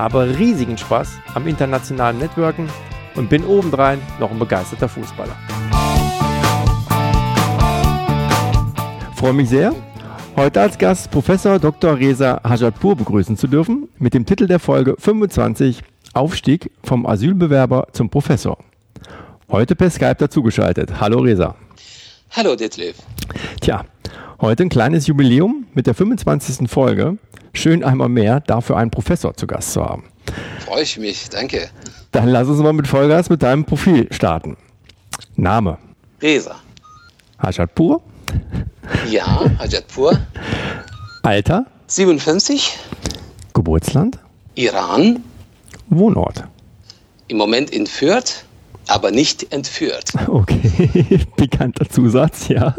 habe riesigen Spaß am internationalen Networken und bin obendrein noch ein begeisterter Fußballer. freue mich sehr, heute als Gast Professor Dr. Reza Hajatpur begrüßen zu dürfen mit dem Titel der Folge 25 Aufstieg vom Asylbewerber zum Professor. Heute per Skype dazugeschaltet. Hallo Reza. Hallo Detlef. Tja, heute ein kleines Jubiläum mit der 25. Folge. Schön einmal mehr, dafür einen Professor zu Gast zu haben. Freue ich mich, danke. Dann lass uns mal mit Vollgas mit deinem Profil starten. Name? Reza. Hajatpur? Ja, Hajatpur. Alter? 57. Geburtsland? Iran. Wohnort? Im Moment in Fürth aber nicht entführt. Okay, pikanter Zusatz, ja.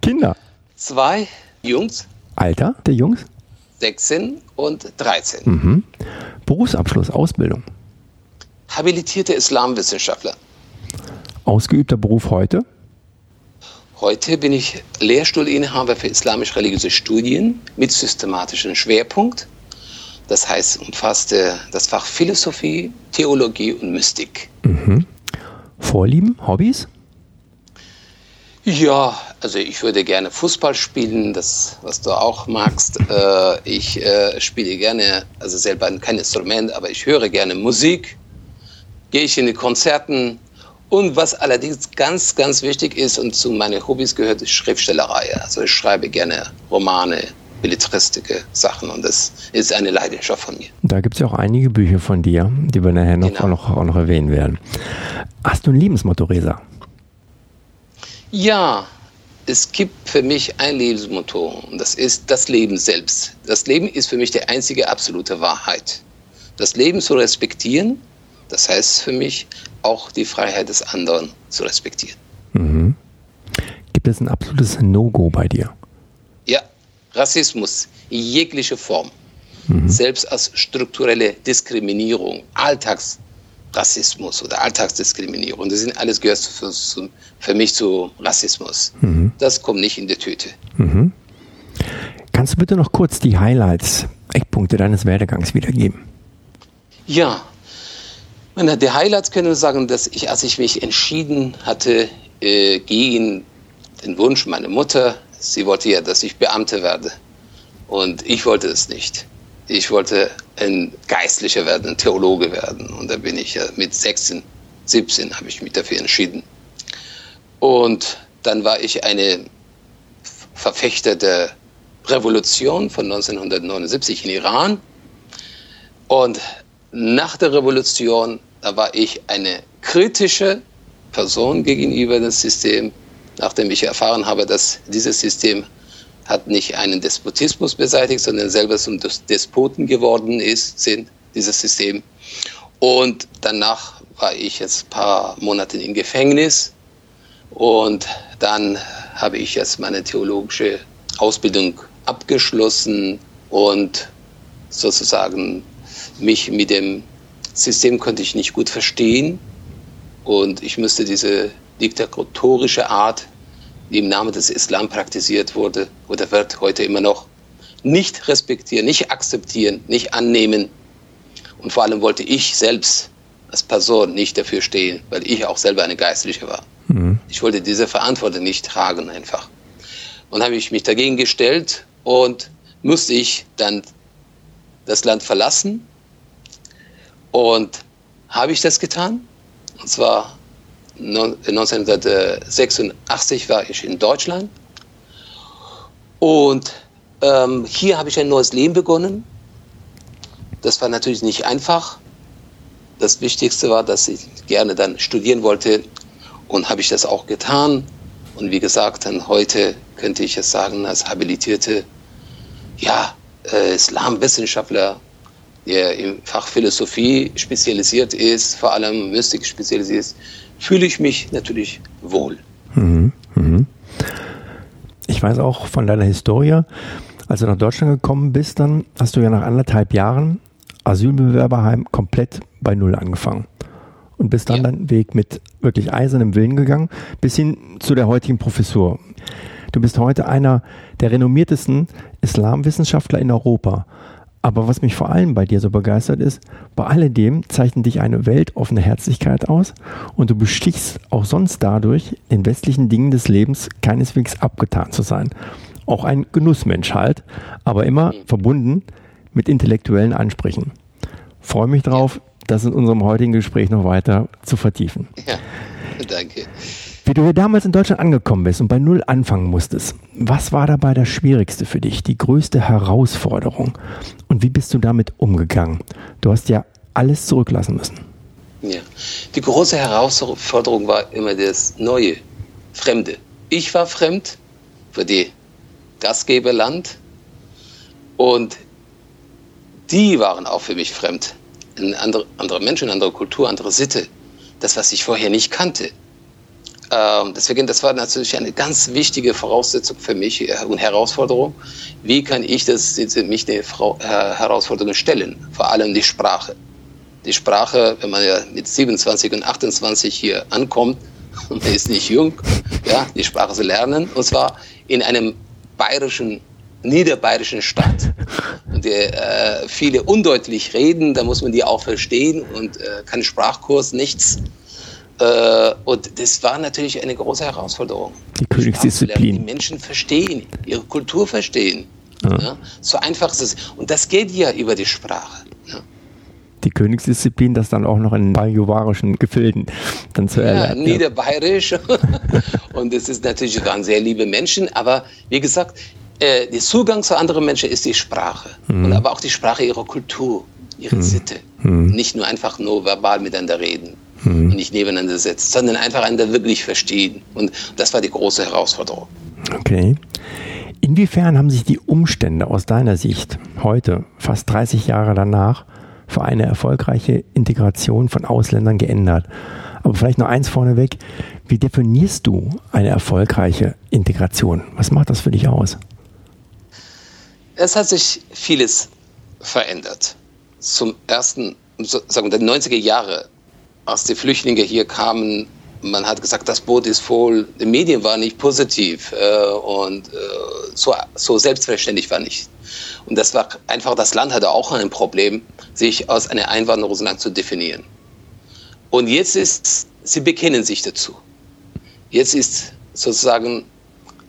Kinder. Zwei Jungs. Alter der Jungs? 16 und 13. Mhm. Berufsabschluss, Ausbildung. Habilitierte Islamwissenschaftler. Ausgeübter Beruf heute? Heute bin ich Lehrstuhlinhaber für islamisch-religiöse Studien mit systematischem Schwerpunkt. Das heißt, umfasste das Fach Philosophie, Theologie und Mystik. Mhm. Vorlieben, Hobbys? Ja, also ich würde gerne Fußball spielen, das, was du auch magst. Äh, ich äh, spiele gerne, also selber kein Instrument, aber ich höre gerne Musik, gehe ich in die Konzerten. Und was allerdings ganz, ganz wichtig ist und zu meinen Hobbys gehört, ist Schriftstellerei. Also ich schreibe gerne Romane, belletristische Sachen und das ist eine Leidenschaft von mir. Da gibt es ja auch einige Bücher von dir, die wir nachher noch, genau. auch, noch, auch noch erwähnen werden. Hast du ein Lebensmotto, Resa? Ja, es gibt für mich ein Lebensmotto und das ist das Leben selbst. Das Leben ist für mich die einzige absolute Wahrheit. Das Leben zu respektieren, das heißt für mich auch die Freiheit des anderen zu respektieren. Mhm. Gibt es ein absolutes No-Go bei dir? Ja, Rassismus, jegliche Form, mhm. selbst als strukturelle Diskriminierung, Alltagsrassismus oder Alltagsdiskriminierung, das sind alles gehört für, für mich zu Rassismus. Mhm. Das kommt nicht in die Tüte. Mhm. Kannst du bitte noch kurz die Highlights, Eckpunkte deines Werdegangs wiedergeben? Ja, meine, die Highlights können sagen, dass ich, als ich mich entschieden hatte, äh, gegen den Wunsch meiner Mutter, Sie wollte ja, dass ich Beamter werde. Und ich wollte es nicht. Ich wollte ein Geistlicher werden, ein Theologe werden. Und da bin ich ja mit 16, 17 habe ich mich dafür entschieden. Und dann war ich eine Verfechter der Revolution von 1979 in Iran. Und nach der Revolution, da war ich eine kritische Person gegenüber dem System nachdem ich erfahren habe, dass dieses System hat nicht einen Despotismus beseitigt, sondern selber zum Despoten geworden ist, sind dieses System. Und danach war ich jetzt ein paar Monate im Gefängnis und dann habe ich jetzt meine theologische Ausbildung abgeschlossen und sozusagen mich mit dem System konnte ich nicht gut verstehen und ich müsste diese diktatorische Art, die im Namen des Islam praktiziert wurde oder wird heute immer noch, nicht respektieren, nicht akzeptieren, nicht annehmen. Und vor allem wollte ich selbst als Person nicht dafür stehen, weil ich auch selber eine Geistliche war. Mhm. Ich wollte diese Verantwortung nicht tragen einfach. Und habe ich mich dagegen gestellt und musste ich dann das Land verlassen. Und habe ich das getan? Und zwar 1986 war ich in Deutschland und ähm, hier habe ich ein neues Leben begonnen. Das war natürlich nicht einfach. Das Wichtigste war, dass ich gerne dann studieren wollte und habe ich das auch getan. Und wie gesagt, dann heute könnte ich es sagen, als habilitierte ja, äh, Islamwissenschaftler der im Fach Philosophie spezialisiert ist, vor allem Mystik spezialisiert ist, fühle ich mich natürlich wohl. Mhm, mhm. Ich weiß auch von deiner Historie, als du nach Deutschland gekommen bist, dann hast du ja nach anderthalb Jahren Asylbewerberheim komplett bei Null angefangen und bist dann ja. deinen Weg mit wirklich eisernem Willen gegangen, bis hin zu der heutigen Professur. Du bist heute einer der renommiertesten Islamwissenschaftler in Europa. Aber was mich vor allem bei dir so begeistert ist, bei alledem zeichnet dich eine weltoffene Herzlichkeit aus und du bestichst auch sonst dadurch, den westlichen Dingen des Lebens keineswegs abgetan zu sein. Auch ein Genussmensch halt, aber immer mhm. verbunden mit intellektuellen Ansprüchen. Freue mich drauf, das in unserem heutigen Gespräch noch weiter zu vertiefen. Ja, danke. Wie du hier damals in Deutschland angekommen bist und bei Null anfangen musstest, was war dabei das Schwierigste für dich, die größte Herausforderung? Und wie bist du damit umgegangen? Du hast ja alles zurücklassen müssen. Ja, die große Herausforderung war immer das Neue, Fremde. Ich war fremd für die Gastgeberland und die waren auch für mich fremd. Ein andere, andere Menschen, andere Kultur, andere Sitte. Das, was ich vorher nicht kannte. Ähm, deswegen, das war natürlich eine ganz wichtige Voraussetzung für mich äh, und Herausforderung. Wie kann ich das, mich der äh, Herausforderung stellen? Vor allem die Sprache. Die Sprache, wenn man ja mit 27 und 28 hier ankommt, und man ist nicht jung, ja, die Sprache zu lernen, und zwar in einem bayerischen niederbayerischen Stadt, und der, äh, viele undeutlich reden, da muss man die auch verstehen und äh, kein Sprachkurs, nichts. Äh, und das war natürlich eine große Herausforderung. Die Königsdisziplin. Die Menschen verstehen, ihre Kultur verstehen. Ja. Ja, so einfach ist es. Und das geht ja über die Sprache. Ja. Die Königsdisziplin, das dann auch noch in bajuwarischen Gefilden dann zu erlernen. Ja, niederbayerisch. und es ist natürlich, waren sehr liebe Menschen, aber wie gesagt, äh, der Zugang zu anderen Menschen ist die Sprache. Mhm. Und aber auch die Sprache ihrer Kultur, ihrer mhm. Sitte. Mhm. Nicht nur einfach nur verbal miteinander reden mhm. und nicht nebeneinander sitzen, sondern einfach einander wirklich verstehen. Und das war die große Herausforderung. Okay. Inwiefern haben sich die Umstände aus deiner Sicht heute, fast 30 Jahre danach, für eine erfolgreiche Integration von Ausländern geändert? Aber vielleicht noch eins vorneweg. Wie definierst du eine erfolgreiche Integration? Was macht das für dich aus? Es hat sich vieles verändert. Zum ersten, sagen wir, 90er Jahre als die Flüchtlinge hier kamen, man hat gesagt, das Boot ist voll. Die Medien waren nicht positiv äh, und äh, so, so selbstverständlich war nicht. Und das war einfach, das Land hatte auch ein Problem, sich aus einem Einwanderungsland zu definieren. Und jetzt ist, sie bekennen sich dazu. Jetzt ist sozusagen,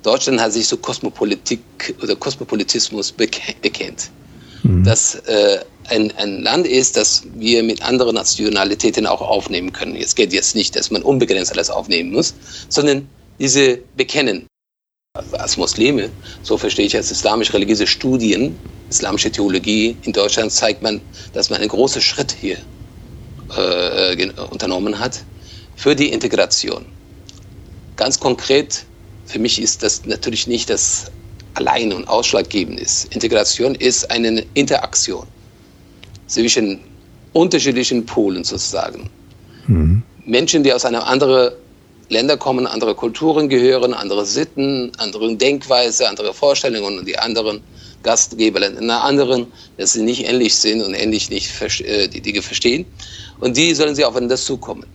Deutschland hat sich zu Kosmopolitik oder Kosmopolitismus bekennt. Mhm. Dass äh, ein, ein Land ist, das wir mit anderen Nationalitäten auch aufnehmen können. Es geht jetzt nicht, dass man unbegrenzt alles aufnehmen muss, sondern diese bekennen. Als Muslime, so verstehe ich als islamisch-religiöse Studien, islamische Theologie in Deutschland zeigt man, dass man einen großen Schritt hier äh, unternommen hat für die Integration. Ganz konkret, für mich ist das natürlich nicht das allein und ausschlaggebend ist. Integration ist eine Interaktion zwischen unterschiedlichen Polen sozusagen. Mhm. Menschen, die aus einer anderen Länder kommen, andere Kulturen gehören, andere Sitten, andere Denkweise, andere Vorstellungen und die anderen Gastgeberländer in einer anderen, dass sie nicht ähnlich sind und ähnlich nicht äh, die Dinge verstehen. Und die sollen sie aufeinander zukommen.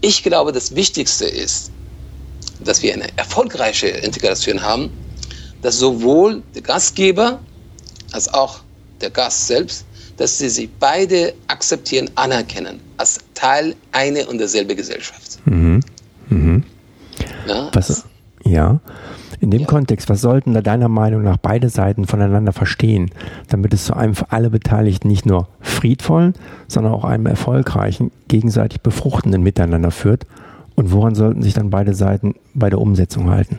Ich glaube, das Wichtigste ist, dass wir eine erfolgreiche Integration haben, dass sowohl der Gastgeber als auch der Gast selbst dass sie sich beide akzeptieren, anerkennen, als Teil einer und derselben Gesellschaft. Mhm. Mhm. Ja, was, ja. In dem ja. Kontext, was sollten da deiner Meinung nach beide Seiten voneinander verstehen, damit es zu einem für alle Beteiligten nicht nur friedvollen, sondern auch einem erfolgreichen, gegenseitig befruchtenden Miteinander führt? Und woran sollten sich dann beide Seiten bei der Umsetzung halten?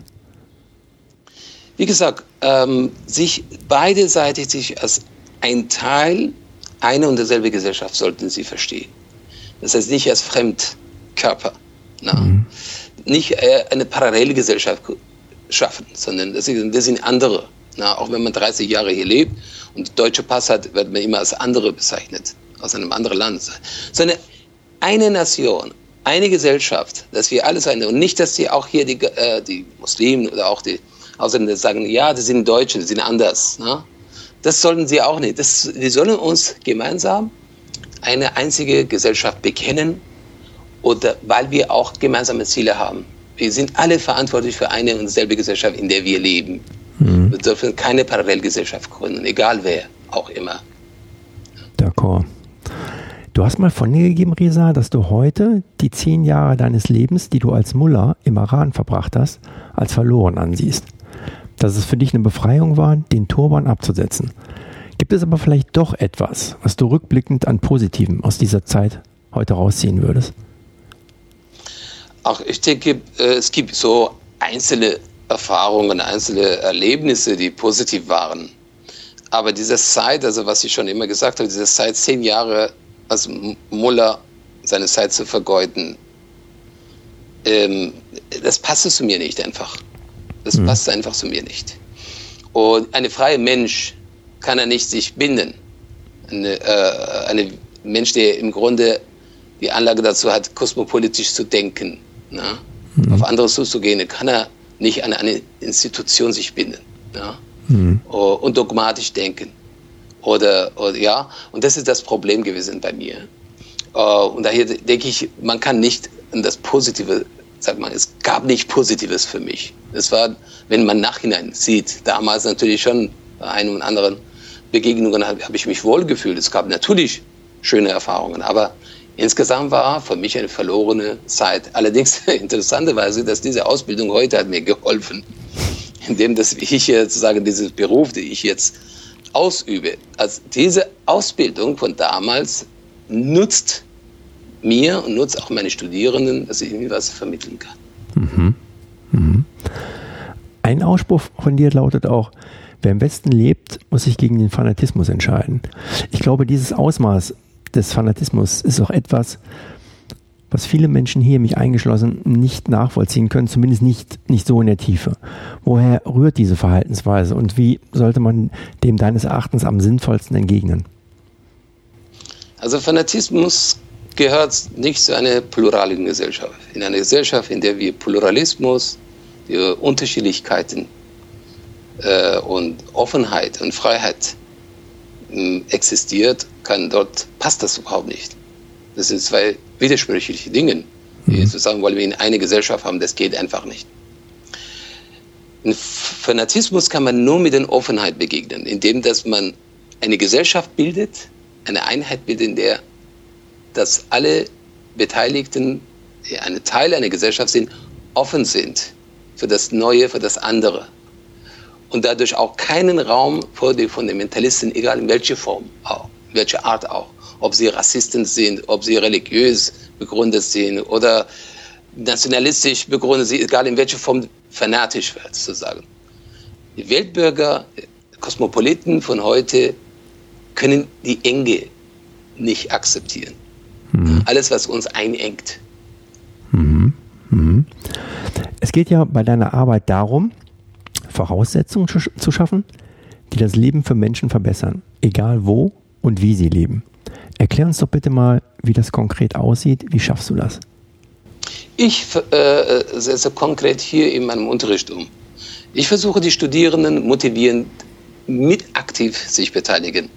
Wie gesagt, ähm, sich beide Seiten sich als ein Teil eine und dieselbe Gesellschaft sollten sie verstehen. Das heißt nicht als Fremdkörper. Mhm. Nicht äh, eine parallele Gesellschaft schaffen, sondern das sind, das sind andere. Na, auch wenn man 30 Jahre hier lebt und deutsche Pass hat, wird man immer als andere bezeichnet, aus einem anderen Land. So eine, eine Nation, eine Gesellschaft, dass wir alle sein und nicht, dass sie auch hier die, äh, die Muslimen oder auch die Ausländer sagen, ja, die sind Deutsche, die sind anders. Ne? Das sollten sie auch nicht. Das, wir sollen uns gemeinsam eine einzige Gesellschaft bekennen, oder weil wir auch gemeinsame Ziele haben. Wir sind alle verantwortlich für eine und dieselbe Gesellschaft, in der wir leben. Mhm. Wir dürfen keine Parallelgesellschaft gründen, egal wer, auch immer. D'accord. Du hast mal von dir gegeben, Reza, dass du heute die zehn Jahre deines Lebens, die du als Mullah im Iran verbracht hast, als verloren ansiehst. Dass es für dich eine Befreiung war, den Turban abzusetzen. Gibt es aber vielleicht doch etwas, was du rückblickend an Positivem aus dieser Zeit heute rausziehen würdest? Ach, ich denke, äh, es gibt so einzelne Erfahrungen, einzelne Erlebnisse, die positiv waren. Aber diese Zeit, also was ich schon immer gesagt habe, diese Zeit, zehn Jahre als Muller seine Zeit zu vergeuden, ähm, das passte zu mir nicht einfach. Das mhm. passt einfach zu mir nicht. Und ein freier Mensch kann er nicht sich binden. Ein äh, eine Mensch, der im Grunde die Anlage dazu hat, kosmopolitisch zu denken, na, mhm. auf andere zuzugehen, kann er nicht an eine Institution sich binden ja, mhm. und dogmatisch denken. Oder, oder, ja, und das ist das Problem gewesen bei mir. Und daher denke ich, man kann nicht an das Positive, sag mal, es gab nicht Positives für mich. Es war, wenn man nachhinein sieht, damals natürlich schon bei einem und anderen Begegnungen habe hab ich mich wohlgefühlt. Es gab natürlich schöne Erfahrungen, aber Insgesamt war für mich eine verlorene Zeit. Allerdings interessanterweise, dass diese Ausbildung heute hat mir geholfen, indem dass ich sozusagen dieses Beruf, den ich jetzt ausübe, also diese Ausbildung von damals nutzt mir und nutzt auch meine Studierenden, dass ich ihnen was vermitteln kann. Mhm. Mhm. Ein Ausspruch von dir lautet auch, wer im Westen lebt, muss sich gegen den Fanatismus entscheiden. Ich glaube, dieses Ausmaß des Fanatismus ist auch etwas, was viele Menschen hier, mich eingeschlossen, nicht nachvollziehen können, zumindest nicht, nicht so in der Tiefe. Woher rührt diese Verhaltensweise und wie sollte man dem deines Erachtens am sinnvollsten entgegnen? Also Fanatismus gehört nicht zu einer pluralen Gesellschaft. In einer Gesellschaft, in der wir Pluralismus, die Unterschiedlichkeiten äh, und Offenheit und Freiheit äh, existiert, kann dort, passt das überhaupt nicht. Das sind zwei widersprüchliche Dinge. Mhm. Zu sagen, wollen wir in eine Gesellschaft haben, das geht einfach nicht. Ein Fanatismus kann man nur mit der Offenheit begegnen, indem dass man eine Gesellschaft bildet, eine Einheit bildet, in der dass alle Beteiligten, die eine Teil einer Gesellschaft sind, offen sind für das Neue, für das andere. Und dadurch auch keinen Raum für die Fundamentalisten, egal in welcher Form auch welche Art auch. Ob sie Rassisten sind, ob sie religiös begründet sind oder nationalistisch begründet sind, egal in welcher Form fanatisch wird, sozusagen. Die Weltbürger, Kosmopoliten von heute können die Enge nicht akzeptieren. Mhm. Alles, was uns einengt. Mhm. Mhm. Es geht ja bei deiner Arbeit darum, Voraussetzungen zu schaffen, die das Leben für Menschen verbessern, egal wo und wie sie leben. Erklär uns doch bitte mal, wie das konkret aussieht. Wie schaffst du das? Ich äh, setze konkret hier in meinem Unterricht um. Ich versuche die Studierenden motivierend mit aktiv sich beteiligen.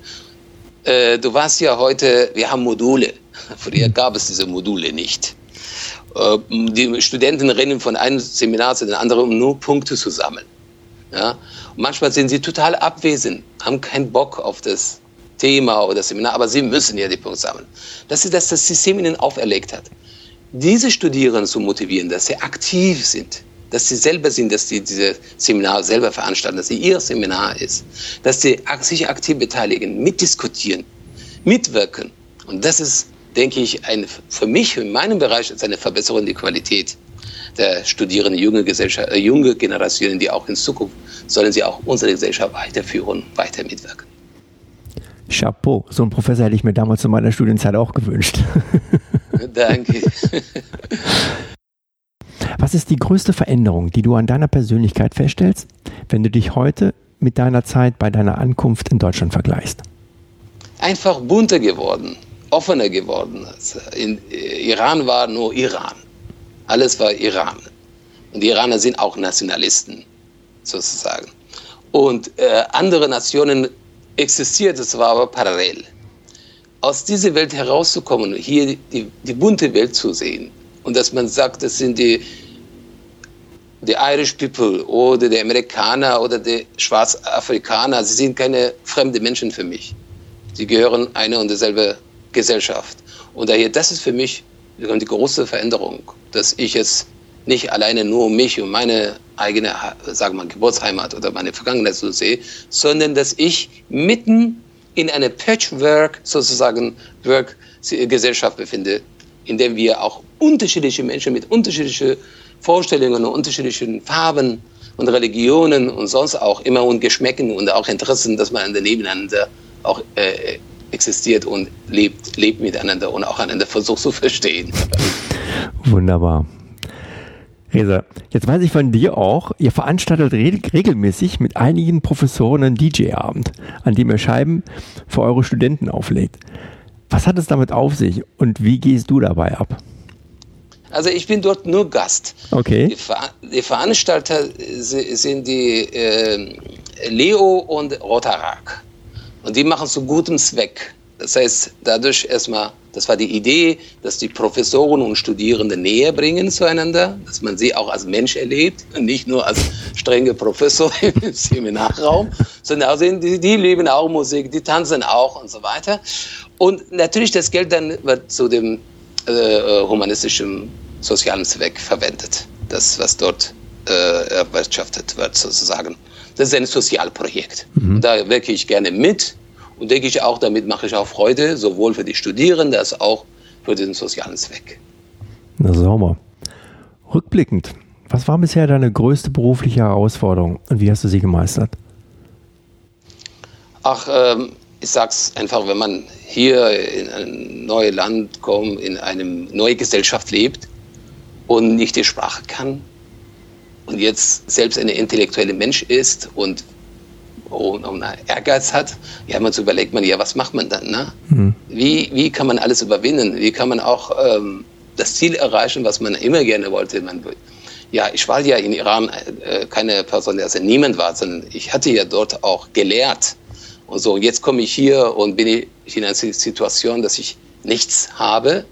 Äh, du weißt ja heute, wir haben Module. Früher gab es diese Module nicht. Äh, die Studenten rennen von einem Seminar zu dem anderen, um nur Punkte zu sammeln. Ja? Und manchmal sind sie total abwesend, haben keinen Bock auf das Thema oder Seminar, aber sie müssen ja die Punkte sammeln. Das ist, dass das System ihnen auferlegt hat. Diese Studierenden zu motivieren, dass sie aktiv sind, dass sie selber sind, dass sie diese Seminar selber veranstalten, dass sie ihr Seminar ist, dass sie sich aktiv beteiligen, mitdiskutieren, mitwirken. Und das ist, denke ich, ein, für mich, in meinem Bereich, ist eine Verbesserung der Qualität der Studierenden, junge, Gesellschaft, äh, junge Generationen, die auch in Zukunft sollen sie auch unsere Gesellschaft weiterführen, weiter mitwirken. Chapeau. So einen Professor hätte ich mir damals zu meiner Studienzeit auch gewünscht. Danke. Was ist die größte Veränderung, die du an deiner Persönlichkeit feststellst, wenn du dich heute mit deiner Zeit bei deiner Ankunft in Deutschland vergleichst? Einfach bunter geworden, offener geworden. Also in äh, Iran war nur Iran. Alles war Iran. Und die Iraner sind auch Nationalisten, sozusagen. Und äh, andere Nationen existiert es war aber parallel. Aus dieser Welt herauszukommen, hier die, die bunte Welt zu sehen und dass man sagt, das sind die, die Irish People oder die Amerikaner oder die Schwarzafrikaner, sie sind keine fremden Menschen für mich. Sie gehören eine und dieselbe Gesellschaft. Und daher, das ist für mich die große Veränderung, dass ich jetzt nicht alleine nur mich und meine eigene, sagen wir mal, Geburtsheimat oder meine Vergangenheit so sehe, sondern dass ich mitten in einer Patchwork sozusagen Work Gesellschaft befinde, in der wir auch unterschiedliche Menschen mit unterschiedlichen Vorstellungen und unterschiedlichen Farben und Religionen und sonst auch immer und Geschmäcken und auch Interessen, dass man nebeneinander auch äh, existiert und lebt, lebt miteinander und auch einander versucht zu verstehen. Wunderbar. Resa, jetzt weiß ich von dir auch, ihr veranstaltet regelmäßig mit einigen Professoren einen DJ-Abend, an dem ihr Scheiben für eure Studenten auflegt. Was hat es damit auf sich und wie gehst du dabei ab? Also ich bin dort nur Gast. Okay. Die, Ver die Veranstalter sind die äh, Leo und Rotarak. Und die machen zu gutem Zweck. Das heißt, dadurch erstmal, das war die Idee, dass die Professoren und Studierende näher bringen zueinander, dass man sie auch als Mensch erlebt und nicht nur als strenge Professor im Seminarraum, sondern auch die, die lieben auch Musik, die tanzen auch und so weiter. Und natürlich das Geld dann wird zu dem äh, humanistischen sozialen Zweck verwendet, das was dort äh, erwirtschaftet wird sozusagen. Das ist ein Sozialprojekt. Mhm. Da wirke ich gerne mit und denke ich auch, damit mache ich auch Freude, sowohl für die Studierenden als auch für den sozialen Zweck. Na sauber. Rückblickend, was war bisher deine größte berufliche Herausforderung und wie hast du sie gemeistert? Ach, ähm, ich sag's einfach, wenn man hier in ein neues Land kommt, in eine neue Gesellschaft lebt und nicht die Sprache kann und jetzt selbst ein intellektueller Mensch ist und und, und Ehrgeiz hat, ja, man so überlegt man, ja, was macht man dann? Ne? Mhm. Wie, wie kann man alles überwinden? Wie kann man auch ähm, das Ziel erreichen, was man immer gerne wollte? Man, ja, ich war ja in Iran äh, keine Person, also niemand war, sondern ich hatte ja dort auch gelehrt. Und so, jetzt komme ich hier und bin ich in einer Situation, dass ich nichts habe.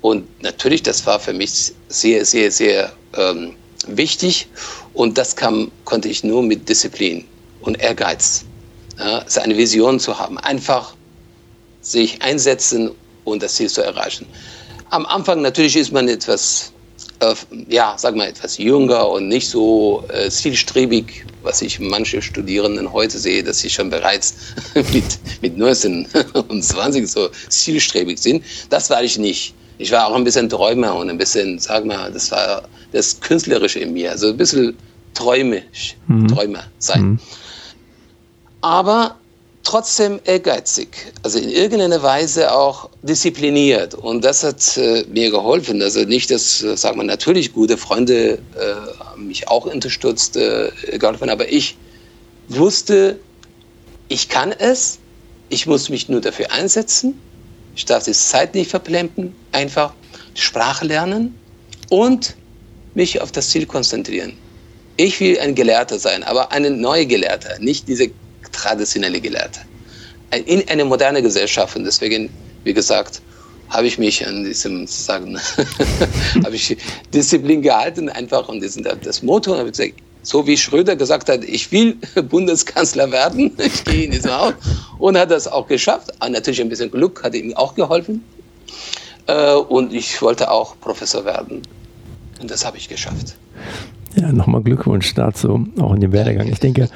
Und natürlich, das war für mich sehr, sehr, sehr ähm, wichtig. Und das kam, konnte ich nur mit Disziplin und Ehrgeiz. Ja, eine Vision zu haben, einfach sich einsetzen und das Ziel zu erreichen. Am Anfang natürlich ist man etwas, äh, ja, sag mal etwas jünger und nicht so äh, zielstrebig, was ich manche Studierenden heute sehe, dass sie schon bereits mit, mit 19 und 20 so zielstrebig sind. Das war ich nicht. Ich war auch ein bisschen Träumer und ein bisschen, sag mal, das war das Künstlerische in mir, also ein bisschen träumisch, mhm. Träumer sein. Mhm aber trotzdem ehrgeizig, also in irgendeiner Weise auch diszipliniert. Und das hat äh, mir geholfen. Also nicht, dass, äh, sagen wir, natürlich gute Freunde äh, mich auch unterstützt, äh, geholfen, aber ich wusste, ich kann es, ich muss mich nur dafür einsetzen, ich darf die Zeit nicht verplempern, einfach Sprache lernen und mich auf das Ziel konzentrieren. Ich will ein Gelehrter sein, aber ein neuer Gelehrter, nicht diese traditionelle Gelehrte. In eine moderne Gesellschaft und deswegen, wie gesagt, habe ich mich an diesem sagen, habe ich Disziplin gehalten einfach und das, das Motto habe gesagt, so wie Schröder gesagt hat, ich will Bundeskanzler werden, ich gehe in diesen Haus und hat das auch geschafft. Aber natürlich ein bisschen Glück hat ihm auch geholfen äh, und ich wollte auch Professor werden und das habe ich geschafft. Ja, nochmal Glückwunsch dazu, auch in dem Werdegang. Ich denke,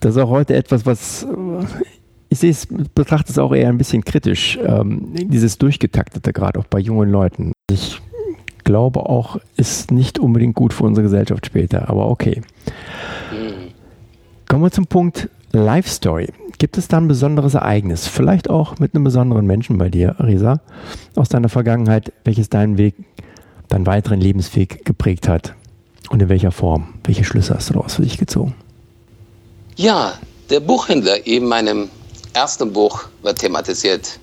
das ist auch heute etwas, was ich sehe betrachte es auch eher ein bisschen kritisch, ähm, dieses Durchgetaktete, gerade auch bei jungen Leuten. Ich glaube auch, ist nicht unbedingt gut für unsere Gesellschaft später, aber okay. Kommen wir zum Punkt Life Story. Gibt es da ein besonderes Ereignis, vielleicht auch mit einem besonderen Menschen bei dir, Risa, aus deiner Vergangenheit, welches deinen Weg, deinen weiteren Lebensweg geprägt hat? Und in welcher Form? Welche Schlüsse hast du daraus für dich gezogen? Ja, Der Buchhändler in meinem ersten Buch wird thematisiert,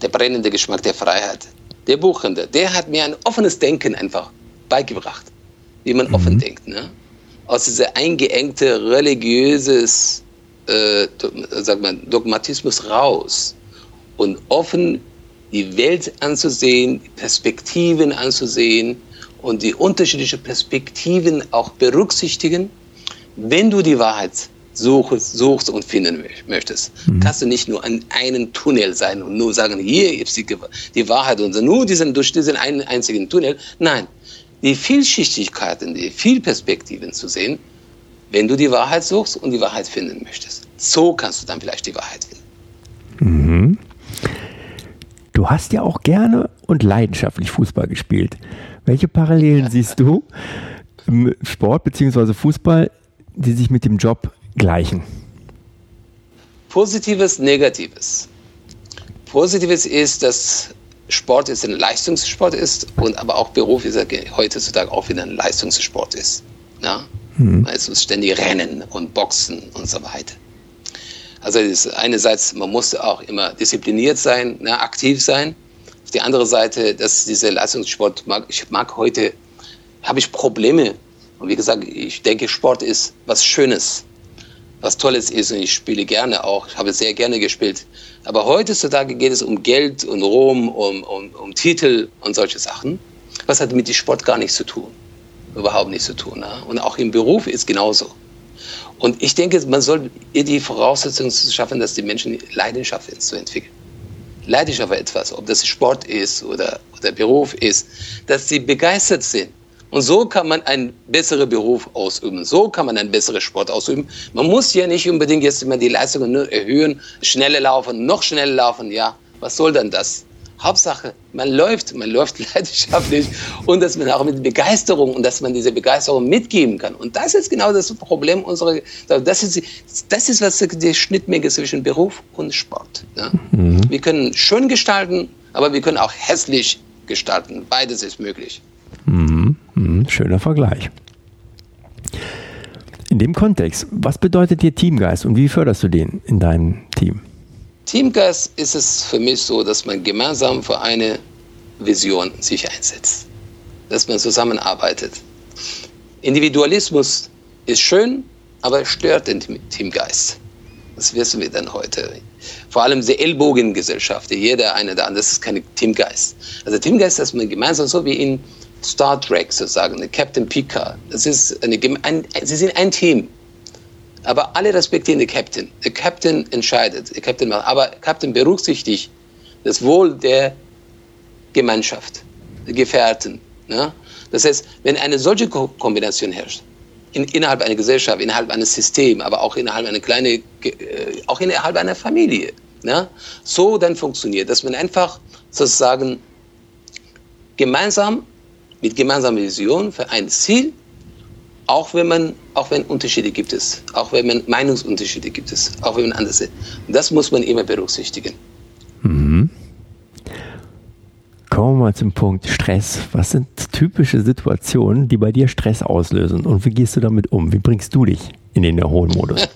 der brennende Geschmack der Freiheit. Der Buchhändler, der hat mir ein offenes Denken einfach beigebracht, wie man mhm. offen denkt. Ne? Aus dieser eingeengte religiöses äh, sagt man, Dogmatismus raus und offen die Welt anzusehen, Perspektiven anzusehen und die unterschiedlichen Perspektiven auch berücksichtigen. Wenn du die Wahrheit suchst, suchst und finden möchtest, mhm. kannst du nicht nur an einem Tunnel sein und nur sagen, hier ist die, die Wahrheit und nur diesen, durch diesen einen einzigen Tunnel. Nein, die Vielschichtigkeiten, die Vielperspektiven zu sehen, wenn du die Wahrheit suchst und die Wahrheit finden möchtest. So kannst du dann vielleicht die Wahrheit finden. Mhm. Du hast ja auch gerne und leidenschaftlich Fußball gespielt. Welche Parallelen ja. siehst du im Sport bzw. Fußball, die sich mit dem Job gleichen? Positives, Negatives. Positives ist, dass Sport ist ein Leistungssport ist und aber auch Beruf ist heutzutage auch wieder ein Leistungssport ist. Ja? Mhm. Also ständig Rennen und Boxen und so weiter. Also einerseits, man muss auch immer diszipliniert sein, ne, aktiv sein. Auf die andere Seite, dass dieser Leistungssport, mag, ich mag heute, habe ich Probleme. Und wie gesagt, ich denke, Sport ist was Schönes, was Tolles ist und ich spiele gerne auch, habe sehr gerne gespielt. Aber heutzutage geht es um Geld und Ruhm, um, um, um Titel und solche Sachen. Was hat mit dem Sport gar nichts zu tun überhaupt nichts zu tun. Ne? Und auch im Beruf ist genauso. Und ich denke, man soll die Voraussetzungen schaffen, dass die Menschen Leidenschaft zu entwickeln. Leidenschaft für etwas, ob das Sport ist oder, oder Beruf ist, dass sie begeistert sind. Und so kann man einen besseren Beruf ausüben. So kann man einen besseren Sport ausüben. Man muss ja nicht unbedingt jetzt immer die Leistungen erhöhen, schneller laufen, noch schneller laufen. Ja, was soll denn das? Hauptsache, man läuft, man läuft leidenschaftlich und dass man auch mit Begeisterung und dass man diese Begeisterung mitgeben kann. Und das ist genau das Problem unserer, das ist, das ist was die Schnittmenge zwischen Beruf und Sport. Ja? Mhm. Wir können schön gestalten, aber wir können auch hässlich gestalten. Beides ist möglich. Mhm. Mhm. Schöner Vergleich. In dem Kontext, was bedeutet dir Teamgeist und wie förderst du den in deinem Team? Teamgeist ist es für mich so, dass man gemeinsam für eine Vision sich einsetzt, dass man zusammenarbeitet. Individualismus ist schön, aber stört den Teamgeist. Das wissen wir dann heute. Vor allem die Ellbogengesellschaft, jeder eine da, das ist kein Teamgeist. Also Teamgeist, dass man gemeinsam, so wie in Star Trek sozusagen, Captain Picard, das ist eine, ein, sie sind ein Team. Aber alle respektieren den Captain. Der Captain entscheidet. Der Captain macht. Aber Captain berücksichtigt das Wohl der Gemeinschaft, der Gefährten. Ne? Das heißt, wenn eine solche Ko Kombination herrscht, in, innerhalb einer Gesellschaft, innerhalb eines Systems, aber auch innerhalb einer kleinen, äh, auch innerhalb einer Familie, ne? so dann funktioniert, dass man einfach sozusagen gemeinsam mit gemeinsamer Vision für ein Ziel auch wenn man, auch wenn Unterschiede gibt es, auch wenn man Meinungsunterschiede gibt es, auch wenn man anders ist. Das muss man immer berücksichtigen. Mhm. Kommen wir mal zum Punkt Stress. Was sind typische Situationen, die bei dir Stress auslösen und wie gehst du damit um? Wie bringst du dich in den Erholmodus?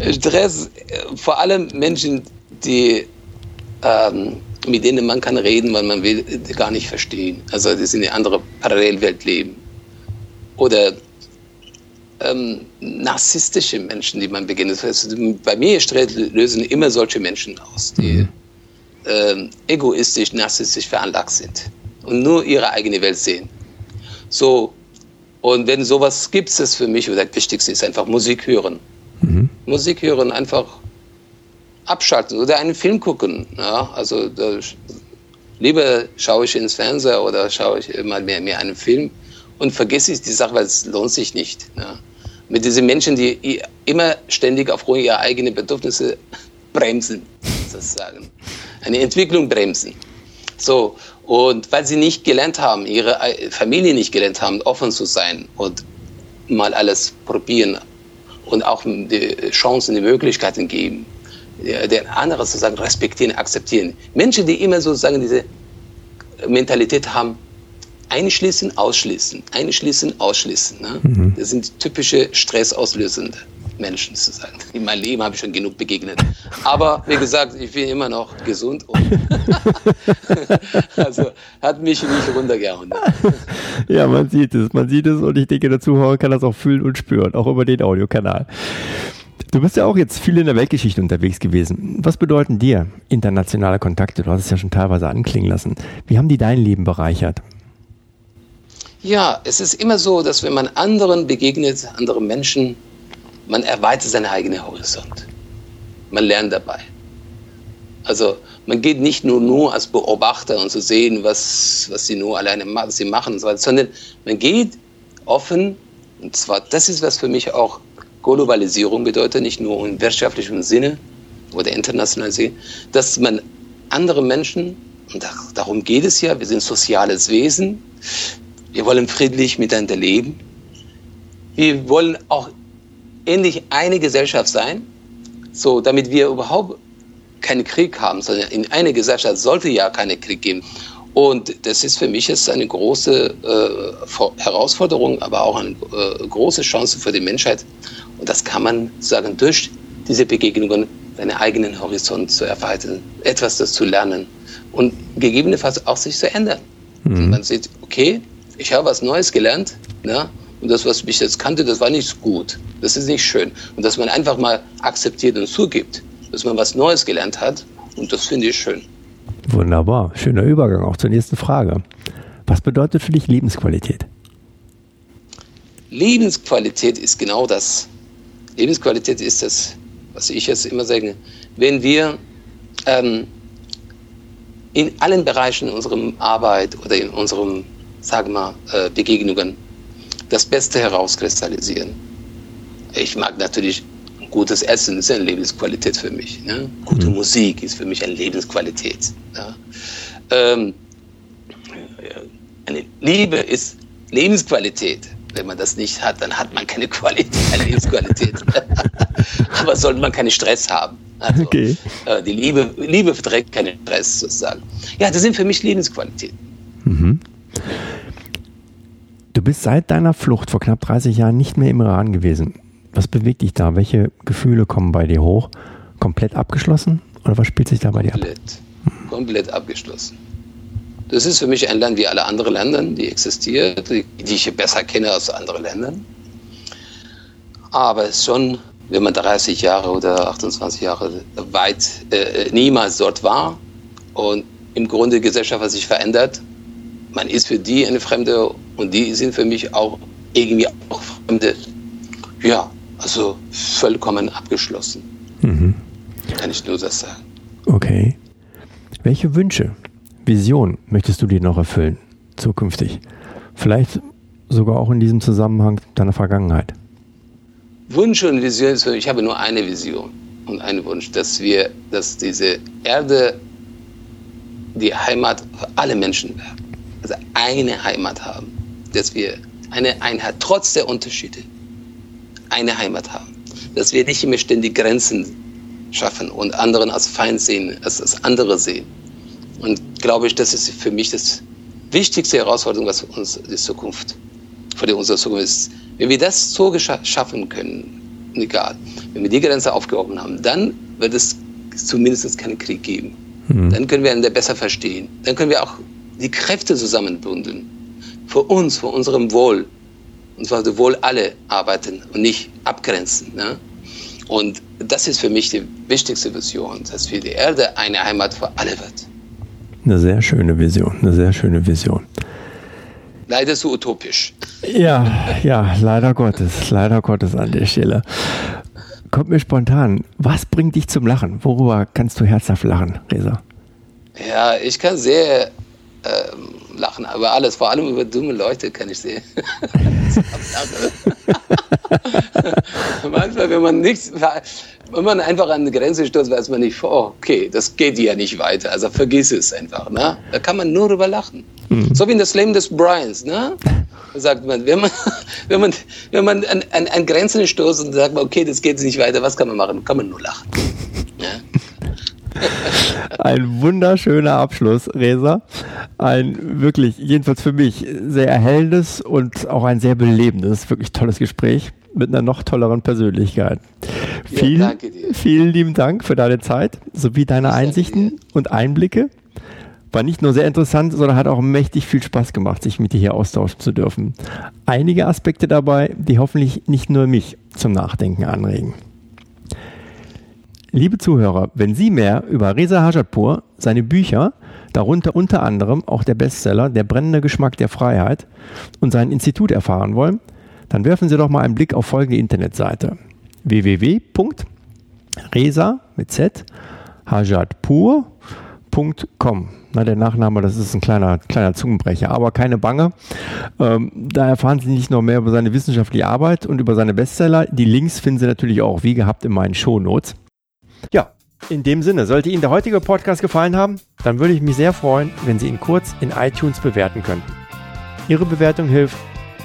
Stress, vor allem Menschen, die ähm, mit denen man kann reden, weil man will gar nicht verstehen. Also die sind in einer anderen Parallelwelt leben oder ähm, narzisstische Menschen, die man beginnt. Also bei mir lösen immer solche Menschen aus, die mhm. ähm, egoistisch, narzisstisch veranlagt sind und nur ihre eigene Welt sehen. So, und wenn sowas gibt es für mich, oder das Wichtigste ist einfach Musik hören. Mhm. Musik hören, einfach abschalten oder einen Film gucken. Ja? Also da, lieber schaue ich ins Fernseher oder schaue ich mal mehr, mehr einen Film und vergesse ich die Sache, weil es lohnt sich nicht. Ja. Mit diesen Menschen, die immer ständig aufgrund ihrer eigenen Bedürfnisse bremsen, sozusagen. Eine Entwicklung bremsen. So, und weil sie nicht gelernt haben, ihre Familie nicht gelernt haben, offen zu sein und mal alles probieren und auch die Chancen, die Möglichkeiten geben, der andere sozusagen respektieren, akzeptieren. Menschen, die immer sozusagen diese Mentalität haben, Einschließen, ausschließen, einschließen, ausschließen. Ne? Mhm. Das sind typische Stressauslösende. Menschen zu sein. In meinem Leben habe ich schon genug begegnet. Aber wie gesagt, ich bin immer noch gesund und also hat mich nicht runtergehauen. Ja, man sieht es, man sieht es und ich denke, der Zuhörer kann das auch fühlen und spüren, auch über den Audiokanal. Du bist ja auch jetzt viel in der Weltgeschichte unterwegs gewesen. Was bedeuten dir internationale Kontakte? Du hast es ja schon teilweise anklingen lassen. Wie haben die dein Leben bereichert? Ja, es ist immer so, dass wenn man anderen begegnet, anderen Menschen, man erweitert seinen eigenen Horizont. Man lernt dabei. Also man geht nicht nur, nur als Beobachter und zu sehen, was, was sie nur alleine was sie machen so sondern man geht offen, und zwar, das ist, was für mich auch Globalisierung bedeutet, nicht nur im wirtschaftlichen Sinne oder internationalen Sinne, dass man andere Menschen, und darum geht es ja, wir sind soziales Wesen, wir wollen friedlich miteinander leben, wir wollen auch endlich eine Gesellschaft sein, so damit wir überhaupt keinen Krieg haben, sondern in einer Gesellschaft sollte ja keinen Krieg geben. Und das ist für mich jetzt eine große äh, Herausforderung, aber auch eine äh, große Chance für die Menschheit. Und das kann man sagen, durch diese Begegnungen seinen eigenen Horizont zu erweitern, etwas zu lernen und gegebenenfalls auch sich zu ändern. Mhm. man sieht, okay, ich habe was Neues gelernt, ja, und das, was ich jetzt kannte, das war nicht gut. Das ist nicht schön. Und dass man einfach mal akzeptiert und zugibt, dass man was Neues gelernt hat, und das finde ich schön. Wunderbar. Schöner Übergang auch zur nächsten Frage. Was bedeutet für dich Lebensqualität? Lebensqualität ist genau das. Lebensqualität ist das, was ich jetzt immer sage, wenn wir ähm, in allen Bereichen unserer Arbeit oder in unseren, sagen wir, äh, Begegnungen das Beste herauskristallisieren. Ich mag natürlich gutes Essen, ist eine Lebensqualität für mich. Ne? Gute mhm. Musik ist für mich eine Lebensqualität. Ja? Ähm, eine Liebe ist Lebensqualität. Wenn man das nicht hat, dann hat man keine Qualität, keine Lebensqualität. Aber sollte man keinen Stress haben. Also, okay. äh, die Liebe, Liebe verträgt keinen Stress sozusagen. Ja, das sind für mich Lebensqualitäten. Mhm. Du bist seit deiner Flucht vor knapp 30 Jahren nicht mehr im Iran gewesen. Was bewegt dich da? Welche Gefühle kommen bei dir hoch? Komplett abgeschlossen? Oder was spielt sich da bei dir ab? Komplett abgeschlossen. Das ist für mich ein Land wie alle anderen Länder, die existieren, die, die ich besser kenne als andere Länder. Aber schon, wenn man 30 Jahre oder 28 Jahre weit äh, niemals dort war und im Grunde die Gesellschaft hat sich verändert, man ist für die eine Fremde und die sind für mich auch irgendwie auch Fremde. Ja, also vollkommen abgeschlossen. Mhm. Kann ich nur das sagen. Okay. Welche Wünsche, Vision möchtest du dir noch erfüllen, zukünftig? Vielleicht sogar auch in diesem Zusammenhang deiner Vergangenheit. Wunsch und Vision ist, ich habe nur eine Vision und einen Wunsch, dass wir, dass diese Erde die Heimat für alle Menschen wird. Also eine Heimat haben, dass wir eine Einheit, trotz der Unterschiede, eine Heimat haben. Dass wir nicht immer ständig Grenzen schaffen und anderen als Feind sehen, als, als andere sehen. Glaube ich, das ist für mich das wichtigste Herausforderung, was uns die Zukunft, vor der unsere Zukunft ist. Wenn wir das so schaffen können, egal, wenn wir die Grenze aufgehoben haben, dann wird es zumindest keinen Krieg geben. Mhm. Dann können wir einander besser verstehen. Dann können wir auch die Kräfte zusammenbündeln. Für uns, für unserem Wohl und zwar sowohl alle arbeiten und nicht abgrenzen. Ne? Und das ist für mich die wichtigste Vision, dass für die Erde eine Heimat für alle wird. Eine sehr schöne Vision, eine sehr schöne Vision. Leider so utopisch. Ja, ja, leider Gottes, leider Gottes an der Stelle. Kommt mir spontan, was bringt dich zum Lachen? Worüber kannst du herzhaft lachen, Resa? Ja, ich kann sehr ähm, lachen, aber alles, vor allem über dumme Leute kann ich sehen. Manchmal, wenn man nichts, wenn man einfach an eine Grenze stößt, weiß man nicht, oh, okay, das geht ja nicht weiter. Also vergiss es einfach. Ne? Da kann man nur drüber lachen. Mhm. So wie in das Leben des Bryans. Ne? Da sagt man, wenn man, wenn man, wenn man an, an, an Grenzen stößt und sagt, man, okay, das geht nicht weiter, was kann man machen? Kann man nur lachen. Ja? Ein wunderschöner Abschluss, Resa. Ein wirklich, jedenfalls für mich, sehr erhellendes und auch ein sehr belebendes, wirklich tolles Gespräch. Mit einer noch tolleren Persönlichkeit. Ja, vielen, vielen lieben Dank für deine Zeit sowie deine Einsichten und Einblicke. War nicht nur sehr interessant, sondern hat auch mächtig viel Spaß gemacht, sich mit dir hier austauschen zu dürfen. Einige Aspekte dabei, die hoffentlich nicht nur mich zum Nachdenken anregen. Liebe Zuhörer, wenn Sie mehr über Reza Hajatpur, seine Bücher, darunter unter anderem auch der Bestseller Der brennende Geschmack der Freiheit und sein Institut erfahren wollen, dann werfen Sie doch mal einen Blick auf folgende Internetseite www.resa mit Z hajatpur.com. Na, der Nachname, das ist ein kleiner, kleiner Zungenbrecher, aber keine Bange. Ähm, da erfahren Sie nicht nur mehr über seine wissenschaftliche Arbeit und über seine Bestseller. Die Links finden Sie natürlich auch, wie gehabt, in meinen Shownotes. Ja, in dem Sinne, sollte Ihnen der heutige Podcast gefallen haben, dann würde ich mich sehr freuen, wenn Sie ihn kurz in iTunes bewerten könnten. Ihre Bewertung hilft,